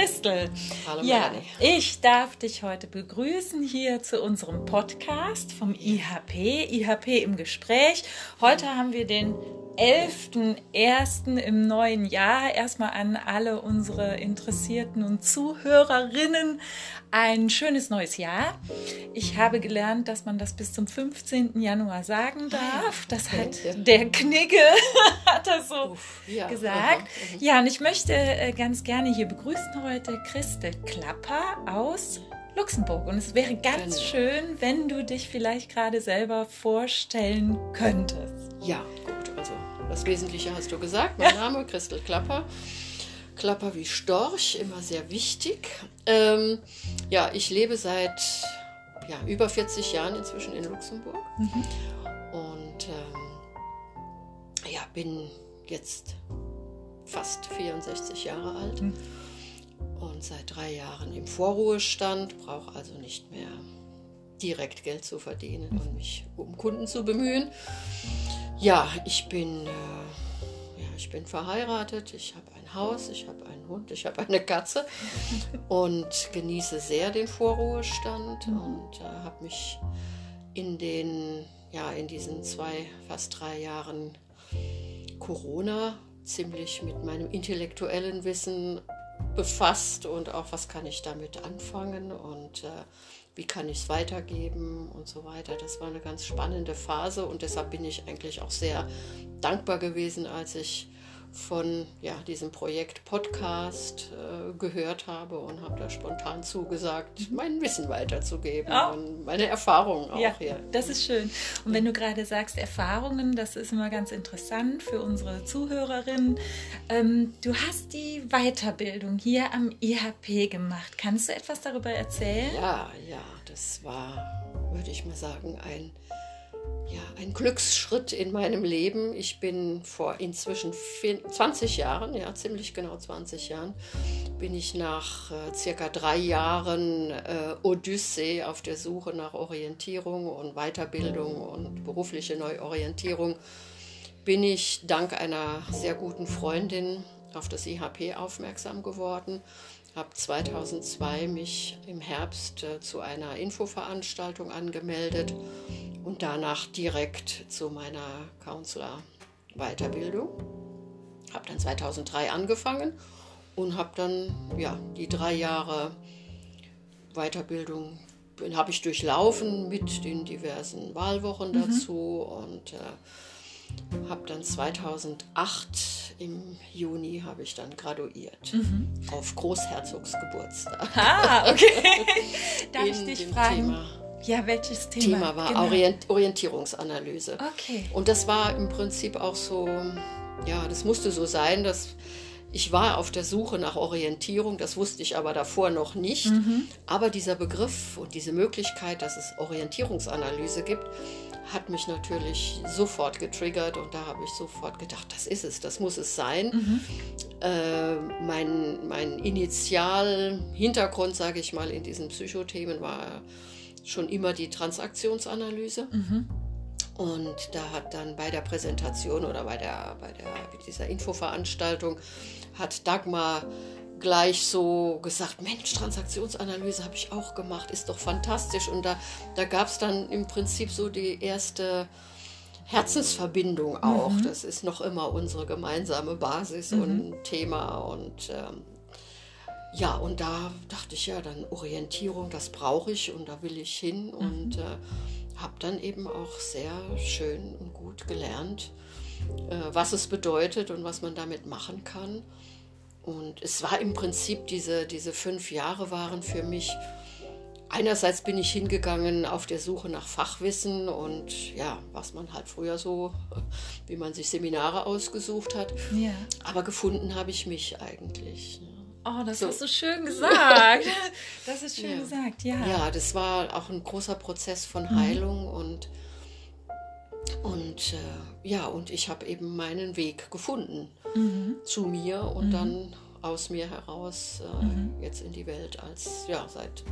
Christel. Hallo ja, ich darf dich heute begrüßen hier zu unserem Podcast vom IHP, IHP im Gespräch. Heute haben wir den 11.01. im neuen Jahr. Erstmal an alle unsere Interessierten und Zuhörerinnen ein schönes neues Jahr. Ich habe gelernt, dass man das bis zum 15. Januar sagen darf. Das hat der Knigge hat das so Uff, ja, gesagt. aha, mhm. Ja, und ich möchte äh, ganz gerne hier begrüßen heute Christel Klapper aus Luxemburg. Und es wäre ganz Genau. schön, wenn du dich vielleicht gerade selber vorstellen könntest. Ja, gut, also das Wesentliche hast du gesagt. Mein Name Christel Klapper. Klapper wie Storch, immer sehr wichtig. Ähm, ja, ich lebe seit ja, über 40 Jahren inzwischen in Luxemburg und ähm, ja, bin jetzt fast 64 Jahre alt Mhm. und seit drei Jahren im Vorruhestand, brauche also nicht mehr direkt Geld zu verdienen und mich um Kunden zu bemühen. Ja, ich bin, äh, ja, ich bin verheiratet, ich habe ein Haus, ich habe einen Hund, ich habe eine Katze und genieße sehr den Vorruhestand und äh, habe mich in den, ja, in diesen zwei, fast drei Jahren Corona ziemlich mit meinem intellektuellen Wissen befasst und auch was kann ich damit anfangen? Und äh, wie kann ich es weitergeben und so weiter. Das war eine ganz spannende Phase und deshalb bin ich eigentlich auch sehr dankbar gewesen, als ich von ja, diesem Projekt Podcast äh, gehört habe und habe da spontan zugesagt, mein Wissen weiterzugeben Ah. und meine Erfahrungen auch ja, hier. das ist schön. Und wenn du gerade sagst Erfahrungen, das ist immer ganz interessant für unsere Zuhörerinnen. Ähm, du hast die Weiterbildung hier am IHP gemacht. Kannst du etwas darüber erzählen? Ja, ja, das war, würde ich mal sagen, ein, ja, ein Glücksschritt in meinem Leben. Ich bin vor inzwischen vier- 20 Jahren, ja, ziemlich genau 20 Jahren, bin ich nach äh, circa drei Jahren äh, Odyssee auf der Suche nach Orientierung und Weiterbildung und berufliche Neuorientierung bin ich dank einer sehr guten Freundin auf das IHP aufmerksam geworden. Habe 2002 mich im Herbst äh, zu einer Infoveranstaltung angemeldet und danach direkt zu meiner Counselor-Weiterbildung. Habe dann 2003 angefangen und habe dann ja, die drei Jahre Weiterbildung habe ich durchlaufen mit den diversen Wahlwochen dazu und äh, habe dann 2008 im Juni habe ich dann graduiert auf Großherzogs Geburtstag. Ah, okay. Darf ich dich fragen? Thema. Ja, welches Thema? Thema war Genau. Orient Orientierungsanalyse. Okay. Und das war im Prinzip auch so, ja, das musste so sein, dass ich war auf der Suche nach Orientierung, das wusste ich aber davor noch nicht. Aber dieser Begriff und diese Möglichkeit, dass es Orientierungsanalyse gibt, hat mich natürlich sofort getriggert und da habe ich sofort gedacht, das ist es, das muss es sein. Äh, mein, mein Initial-Hintergrund, sage ich mal, in diesen Psychothemen war schon immer die Transaktionsanalyse. Und da hat dann bei der Präsentation oder bei, der, bei der, dieser Infoveranstaltung hat Dagmar gleich so gesagt, Mensch, Transaktionsanalyse habe ich auch gemacht, ist doch fantastisch. Und da, da gab es dann im Prinzip so die erste Herzensverbindung auch. Das ist noch immer unsere gemeinsame Basis und Thema. Und ähm, ja, und da dachte ich ja, dann Orientierung, das brauche ich und da will ich hin. Und äh, habe dann eben auch sehr schön und gut gelernt, äh, was es bedeutet und was man damit machen kann. Und es war im Prinzip, diese, diese fünf Jahre waren für mich, einerseits bin ich hingegangen auf der Suche nach Fachwissen und ja, was man halt früher so, wie man sich Seminare ausgesucht hat. Ja. Aber gefunden habe ich mich eigentlich. Oh, das So. hast du schön gesagt. Das ist schön Ja. gesagt, ja. Ja, das war auch ein großer Prozess von Heilung und, und äh, ja, und ich habe eben meinen Weg gefunden zu mir und dann aus mir heraus äh, jetzt in die Welt als, ja, seit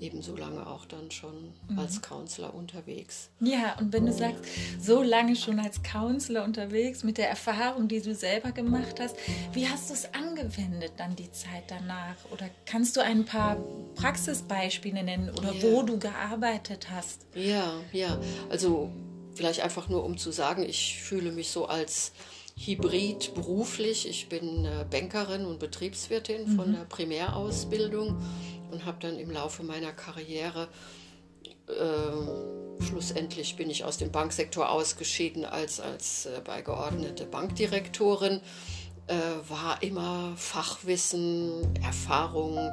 ebenso lange auch dann schon mhm. als Counselor unterwegs. Ja, und wenn du sagst, so lange schon als Counselor unterwegs, mit der Erfahrung, die du selber gemacht hast, wie hast du es angewendet dann die Zeit danach? Oder kannst du ein paar Praxisbeispiele nennen oder ja. wo du gearbeitet hast? Ja, ja, also vielleicht einfach nur um zu sagen, ich fühle mich so als Hybrid beruflich. Ich bin äh, Bankerin und Betriebswirtin mhm. von der Primärausbildung und habe dann im Laufe meiner Karriere äh, schlussendlich bin ich aus dem Banksektor ausgeschieden als, als äh, beigeordnete Bankdirektorin. Äh, war immer Fachwissen, Erfahrung,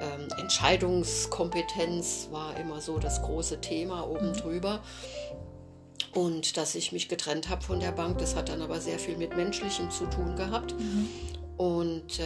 ähm, Entscheidungskompetenz war immer so das große Thema oben drüber. Und dass ich mich getrennt habe von der Bank, das hat dann aber sehr viel mit Menschlichem zu tun gehabt. Mhm. Und äh,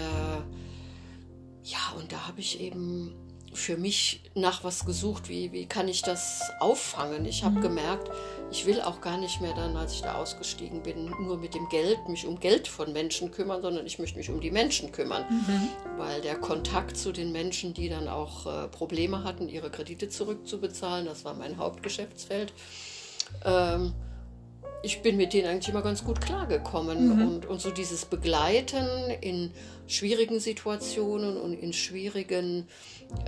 ja, und da habe ich eben für mich nach was gesucht, wie, wie kann ich das auffangen. Ich habe mhm. gemerkt, ich will auch gar nicht mehr dann, als ich da ausgestiegen bin, nur mit dem Geld, mich um Geld von Menschen kümmern, sondern ich möchte mich um die Menschen kümmern. Mhm. Weil der Kontakt zu den Menschen, die dann auch äh, Probleme hatten, ihre Kredite zurückzubezahlen, das war mein Hauptgeschäftsfeld. Ähm, ich bin mit denen eigentlich immer ganz gut klargekommen. Mhm. Und, und so dieses Begleiten in schwierigen Situationen und in schwierigen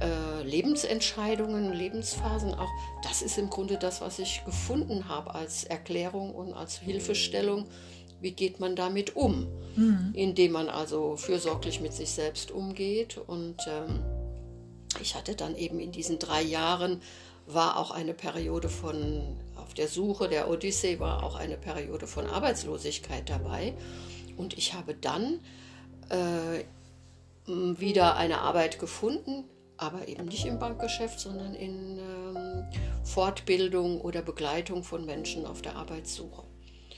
äh, Lebensentscheidungen, Lebensphasen auch, das ist im Grunde das, was ich gefunden habe als Erklärung und als Hilfestellung. Wie geht man damit um? Mhm. Indem man also fürsorglich mit sich selbst umgeht. Und ähm, ich hatte dann eben in diesen drei Jahren war auch eine Periode von auf der Suche der Odyssee war auch eine Periode von Arbeitslosigkeit dabei. Und ich habe dann äh, wieder eine Arbeit gefunden, aber eben nicht im Bankgeschäft, sondern in ähm, Fortbildung oder Begleitung von Menschen auf der Arbeitssuche.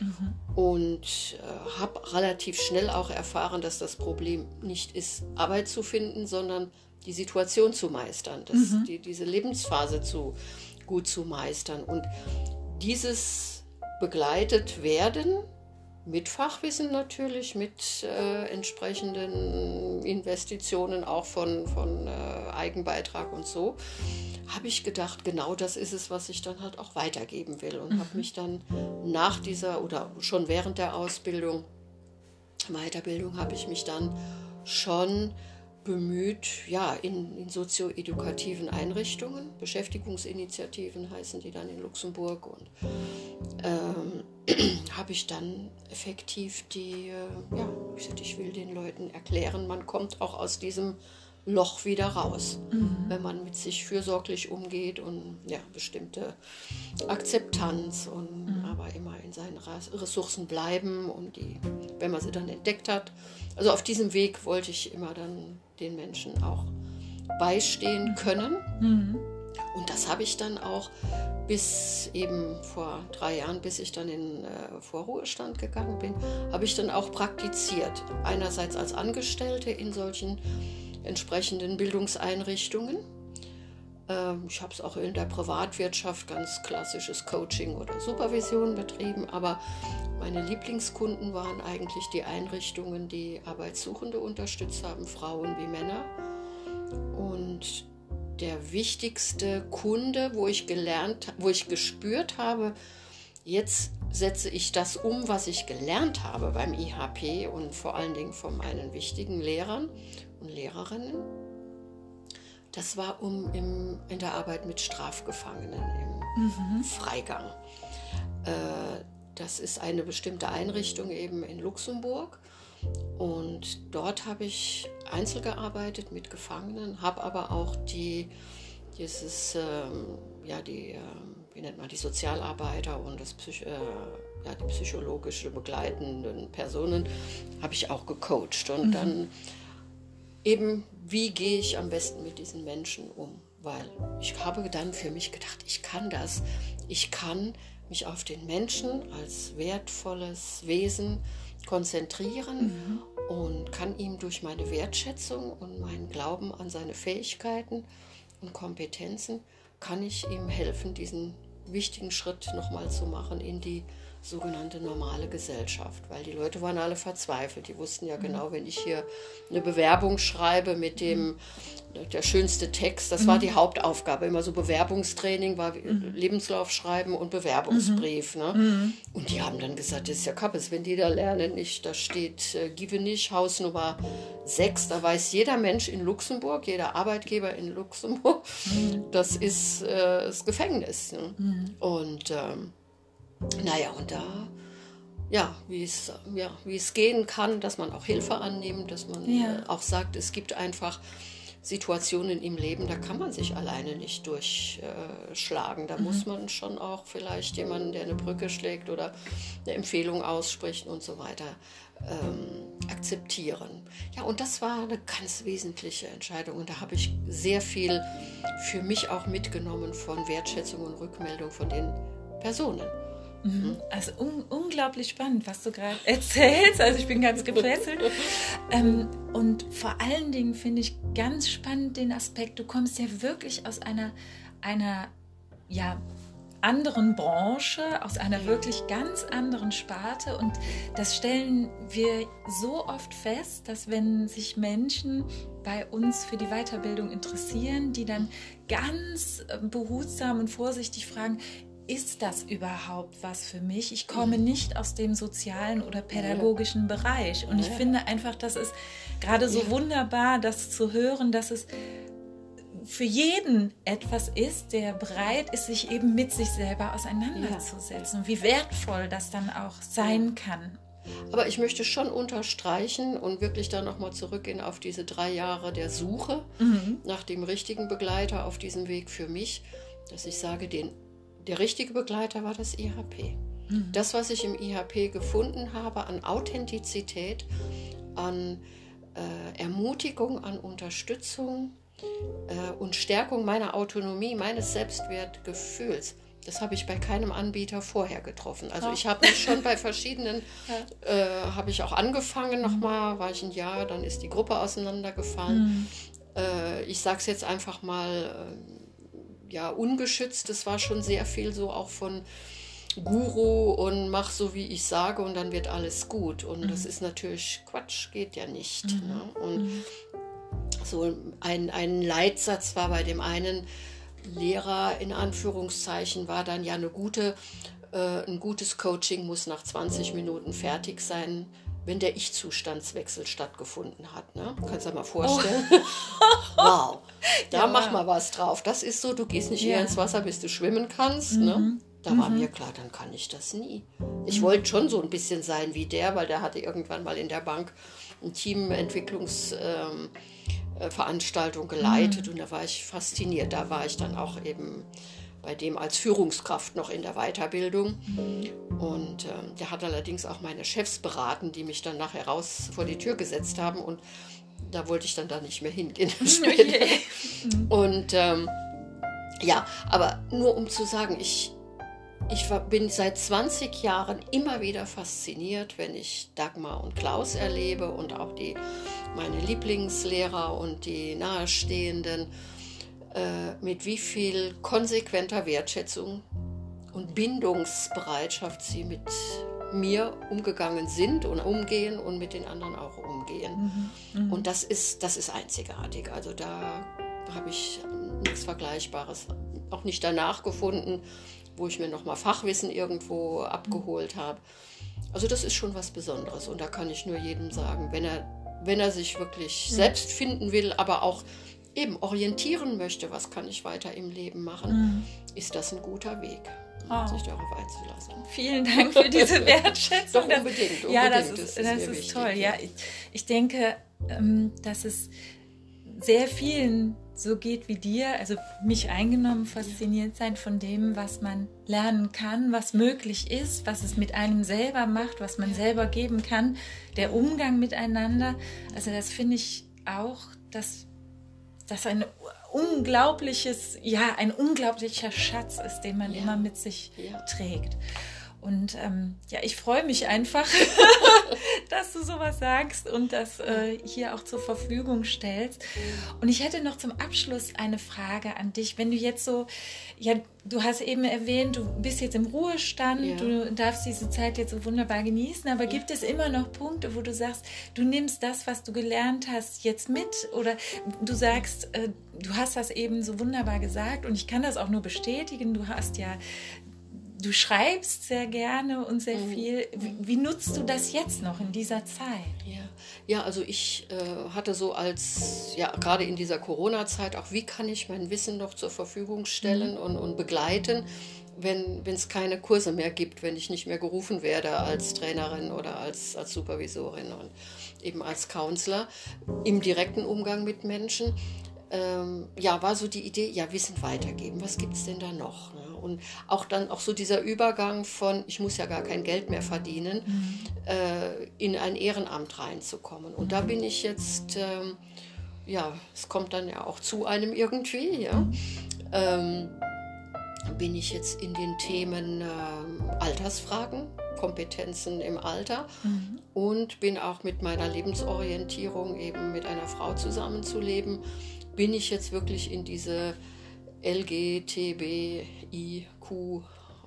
Mhm. Und äh, habe relativ schnell auch erfahren, dass das Problem nicht ist, Arbeit zu finden, sondern die Situation zu meistern, das, mhm. die, diese Lebensphase zu, gut zu meistern. Und dieses begleitet werden mit Fachwissen natürlich, mit äh, entsprechenden Investitionen auch von, von äh, Eigenbeitrag und so, habe ich gedacht, genau das ist es, was ich dann halt auch weitergeben will. Und mhm. habe mich dann nach dieser oder schon während der Ausbildung, Weiterbildung, habe ich mich dann schon bemüht, ja, in, in sozioedukativen Einrichtungen, Beschäftigungsinitiativen heißen die dann in Luxemburg und ähm, habe ich dann effektiv die, äh, ja, ich, ich will den Leuten erklären, man kommt auch aus diesem Loch wieder raus, mhm. wenn man mit sich fürsorglich umgeht und ja, bestimmte Akzeptanz und mhm. aber immer in seinen Ressourcen bleiben und die, wenn man sie dann entdeckt hat. Also auf diesem Weg wollte ich immer dann den Menschen auch beistehen können. Mhm. Und das habe ich dann auch bis eben vor drei Jahren, bis ich dann in äh, Vorruhestand gegangen bin, habe ich dann auch praktiziert. Einerseits als Angestellte in solchen entsprechenden Bildungseinrichtungen. Ähm, ich habe es auch in der Privatwirtschaft ganz klassisches Coaching oder Supervision betrieben, aber meine Lieblingskunden waren eigentlich die Einrichtungen, die Arbeitssuchende unterstützt haben, Frauen wie Männer. Und der wichtigste Kunde, wo ich gelernt, wo ich gespürt habe, jetzt setze ich das um, was ich gelernt habe beim IHP und vor allen Dingen von meinen wichtigen Lehrern und Lehrerinnen. Das war um im, in der Arbeit mit Strafgefangenen im mhm. Freigang. Äh, das ist eine bestimmte Einrichtung eben in Luxemburg. Und dort habe ich einzeln gearbeitet mit Gefangenen, habe aber auch die, dieses, ähm, ja, die, äh, wie nennt man die Sozialarbeiter und das Psych äh, ja, die psychologische begleitenden Personen, habe ich auch gecoacht. Und mhm. dann eben, wie gehe ich am besten mit diesen Menschen um? Weil ich habe dann für mich gedacht, ich kann das. Ich kann mich auf den Menschen als wertvolles Wesen konzentrieren mhm. und kann ihm durch meine Wertschätzung und meinen Glauben an seine Fähigkeiten und Kompetenzen, kann ich ihm helfen, diesen wichtigen Schritt nochmal zu machen in die sogenannte normale Gesellschaft, weil die Leute waren alle verzweifelt. Die wussten ja genau, wenn ich hier eine Bewerbung schreibe mit dem der schönste Text, das war die Hauptaufgabe, immer so Bewerbungstraining, war Lebenslauf schreiben und Bewerbungsbrief. Ne? Und die haben dann gesagt, das ist ja Kappes, wenn die da lernen, nicht, da steht äh, Givenich, Hausnummer 6, da weiß jeder Mensch in Luxemburg, jeder Arbeitgeber in Luxemburg, das ist äh, das Gefängnis. Ne? Und ähm, naja, und da, ja, wie es, ja, wie es gehen kann, dass man auch Hilfe annimmt, dass man Ja. äh, auch sagt, es gibt einfach Situationen im Leben, da kann man sich alleine nicht durchschlagen. Da muss man schon auch vielleicht jemanden, der eine Brücke schlägt oder eine Empfehlung ausspricht und so weiter, ähm, akzeptieren. Ja, und das war eine ganz wesentliche Entscheidung. Und da habe ich sehr viel für mich auch mitgenommen von Wertschätzung und Rückmeldung von den Personen. Also un unglaublich spannend, was du gerade erzählst. Also ich bin ganz gefesselt. ähm, und vor allen Dingen finde ich ganz spannend den Aspekt, du kommst ja wirklich aus einer, einer ja, anderen Branche, aus einer wirklich ganz anderen Sparte. Und das stellen wir so oft fest, dass wenn sich Menschen bei uns für die Weiterbildung interessieren, die dann ganz äh, behutsam und vorsichtig fragen, ist das überhaupt was für mich? Ich komme nicht aus dem sozialen oder pädagogischen Bereich. Und ich finde einfach, das ist gerade so wunderbar, das zu hören, dass es für jeden etwas ist, der bereit ist, sich eben mit sich selber auseinanderzusetzen. Und wie wertvoll das dann auch sein kann. Aber ich möchte schon unterstreichen und wirklich dann nochmal zurückgehen auf diese drei Jahre der Suche nach dem richtigen Begleiter auf diesem Weg für mich, dass ich sage, den, der richtige Begleiter war das IHP. Das, was ich im IHP gefunden habe an Authentizität, an äh, Ermutigung, an Unterstützung äh, und Stärkung meiner Autonomie, meines Selbstwertgefühls, das habe ich bei keinem Anbieter vorher getroffen. Also ich habe mich schon bei verschiedenen, äh, habe ich auch angefangen nochmal, war ich ein Jahr, dann ist die Gruppe auseinandergefallen. Äh, ich sage es jetzt einfach mal, äh, ja, ungeschützt, es war schon sehr viel so auch von Guru und mach so, wie ich sage und dann wird alles gut. Und das ist natürlich Quatsch, geht ja nicht. Ne? Und so ein, ein Leitsatz war bei dem einen Lehrer in Anführungszeichen, war dann ja eine gute, äh, ein gutes Coaching muss nach 20 Minuten fertig sein, wenn der Ich-Zustandswechsel stattgefunden hat. Ne? Kannst du dir mal vorstellen? wow, da Ja. mach mal was drauf. Das ist so, du gehst nicht eher ins Wasser, bis du schwimmen kannst. Ne? Da war mir klar, dann kann ich das nie. Ich wollte schon so ein bisschen sein wie der, weil der hatte irgendwann mal in der Bank ein Teamentwicklungsveranstaltung ähm, äh, Veranstaltung geleitet und da war ich fasziniert. Da war ich dann auch eben bei dem als Führungskraft noch in der Weiterbildung. Und ähm, der hat allerdings auch meine Chefs beraten, die mich dann nachher raus vor die Tür gesetzt haben und da wollte ich dann da nicht mehr hingehen später. Und ähm, ja, aber nur um zu sagen, ich, ich bin seit 20 Jahren immer wieder fasziniert, wenn ich Dagmar und Klaus erlebe und auch die, meine Lieblingslehrer und die Nahestehenden, äh, mit wie viel konsequenter Wertschätzung und Bindungsbereitschaft sie mit mir umgegangen sind und umgehen und mit den anderen auch umgehen. Und das ist, das ist einzigartig. Also da habe ich nichts Vergleichbares, auch nicht danach gefunden, wo ich mir nochmal Fachwissen irgendwo abgeholt habe. Also das ist schon was Besonderes und da kann ich nur jedem sagen, wenn er, wenn er sich wirklich selbst finden will, aber auch eben orientieren möchte, was kann ich weiter im Leben machen, ist das ein guter Weg, Oh. sich darauf einzulassen. Vielen Dank für diese Wertschätzung. Doch, unbedingt, Ja, das unbedingt. ist, Das ist das ist toll. ja. Ja, ich, ich denke, ähm, dass es sehr vielen so geht wie dir, also mich eingenommen, fasziniert sein von dem, was man lernen kann, was möglich ist, was es mit einem selber macht, was man selber geben kann, der Umgang miteinander. Also das finde ich auch, dass das ein unglaubliches, ja, ein unglaublicher Schatz ist, den man Ja. immer mit sich Ja. trägt. Und ähm, ja, ich freue mich einfach, dass du sowas sagst und das äh, hier auch zur Verfügung stellst. Und ich hätte noch zum Abschluss eine Frage an dich. Wenn du jetzt so, ja, du hast eben erwähnt, du bist jetzt im Ruhestand, ja. du darfst diese Zeit jetzt so wunderbar genießen, aber gibt es immer noch Punkte, wo du sagst, du nimmst das, was du gelernt hast, jetzt mit? Oder du sagst, äh, du hast das eben so wunderbar gesagt und ich kann das auch nur bestätigen. Du hast ja du schreibst sehr gerne und sehr mhm. viel. Wie, wie, nutzt du das jetzt noch in dieser Zeit? Ja, ja also ich äh, hatte so als, ja, gerade in dieser Corona-Zeit auch, wie kann ich mein Wissen noch zur Verfügung stellen mhm. und, und begleiten, wenn es keine Kurse mehr gibt, wenn ich nicht mehr gerufen werde als Trainerin oder als, als Supervisorin und eben als Counselor im direkten Umgang mit Menschen. Ähm, ja, war so die Idee, ja, Wissen weitergeben. Was gibt es denn da noch? Ne? Und auch dann auch so dieser Übergang von, ich muss ja gar kein Geld mehr verdienen, mhm. äh, in ein Ehrenamt reinzukommen. Und da bin ich jetzt, ähm, ja, es kommt dann ja auch zu einem irgendwie, ja. Ähm, bin ich jetzt in den Themen äh, Altersfragen, Kompetenzen im Alter mhm. und bin auch mit meiner Lebensorientierung eben mit einer Frau zusammenzuleben, bin ich jetzt wirklich in diese LGTBIQ,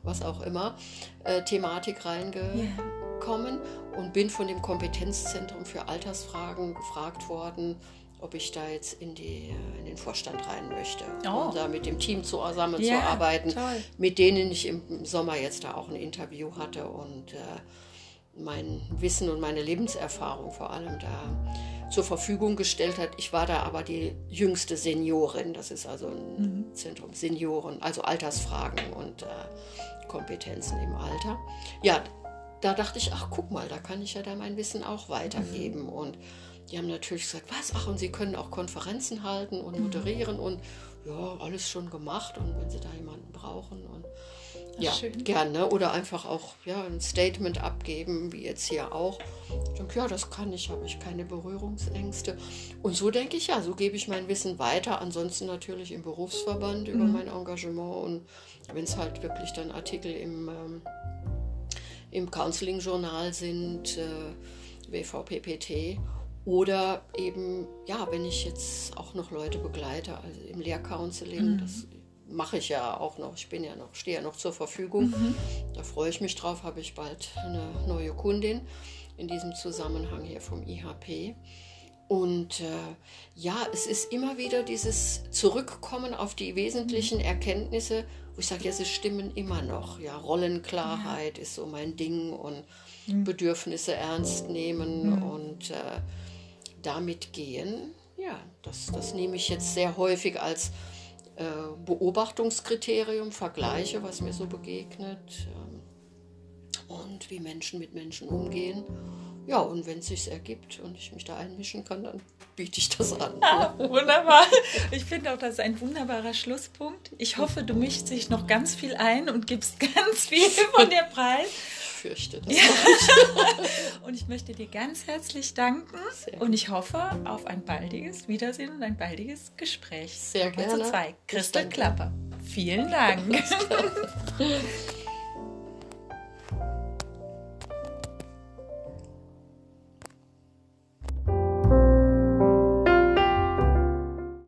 was auch immer, äh, Thematik reingekommen yeah. und bin von dem Kompetenzzentrum für Altersfragen gefragt worden, ob ich da jetzt in, die, in den Vorstand rein möchte, oh. um da mit dem Team zusammenzuarbeiten, yeah, mit denen ich im Sommer jetzt da auch ein Interview hatte und äh, mein Wissen und meine Lebenserfahrung vor allem da zur Verfügung gestellt hat. Ich war da aber die jüngste Seniorin. Das ist also ein mhm. Zentrum Senioren, also Altersfragen und äh, Kompetenzen im Alter. Ja, da dachte ich, ach guck mal, da kann ich ja da mein Wissen auch weitergeben. Mhm. Und die haben natürlich gesagt, was? Ach, und Sie können auch Konferenzen halten und moderieren und ja, alles schon gemacht. Und wenn Sie da jemanden brauchen und ja, schön. gerne. Oder einfach auch ja, ein Statement abgeben, wie jetzt hier auch. Ich denke, ja, das kann ich, habe ich keine Berührungsängste. Und so denke ich, ja, so gebe ich mein Wissen weiter. Ansonsten natürlich im Berufsverband über mhm. mein Engagement und wenn es halt wirklich dann Artikel im, ähm, im Counseling-Journal sind, äh, WVPPT. Oder eben, ja, wenn ich jetzt auch noch Leute begleite, also im Lehrcounseling, mhm. das mache ich ja auch noch. Ich bin ja noch, stehe ja noch zur Verfügung. Mhm. Da freue ich mich drauf, habe ich bald eine neue Kundin in diesem Zusammenhang hier vom IHP. Und äh, ja, es ist immer wieder dieses Zurückkommen auf die wesentlichen Erkenntnisse, wo ich sage, ja, sie stimmen immer noch. Ja, Rollenklarheit ja. ist so mein Ding und mhm. Bedürfnisse ernst nehmen mhm. und äh, damit gehen. Ja, das, das nehme ich jetzt sehr häufig als äh, Beobachtungskriterium, Vergleiche, was mir so begegnet ähm, und wie Menschen mit Menschen umgehen. Ja, und wenn es sich ergibt und ich mich da einmischen kann, dann biete ich das an. Ah, wunderbar. Ich finde auch, das ist ein wunderbarer Schlusspunkt. Ich hoffe, du mischst dich noch ganz viel ein und gibst ganz viel von dir preis fürchte. Das ja. und ich möchte dir ganz herzlich danken und ich hoffe auf ein baldiges Wiedersehen und ein baldiges Gespräch. Sehr gerne. Zu zwei. Christel Klapper. Vielen Dank.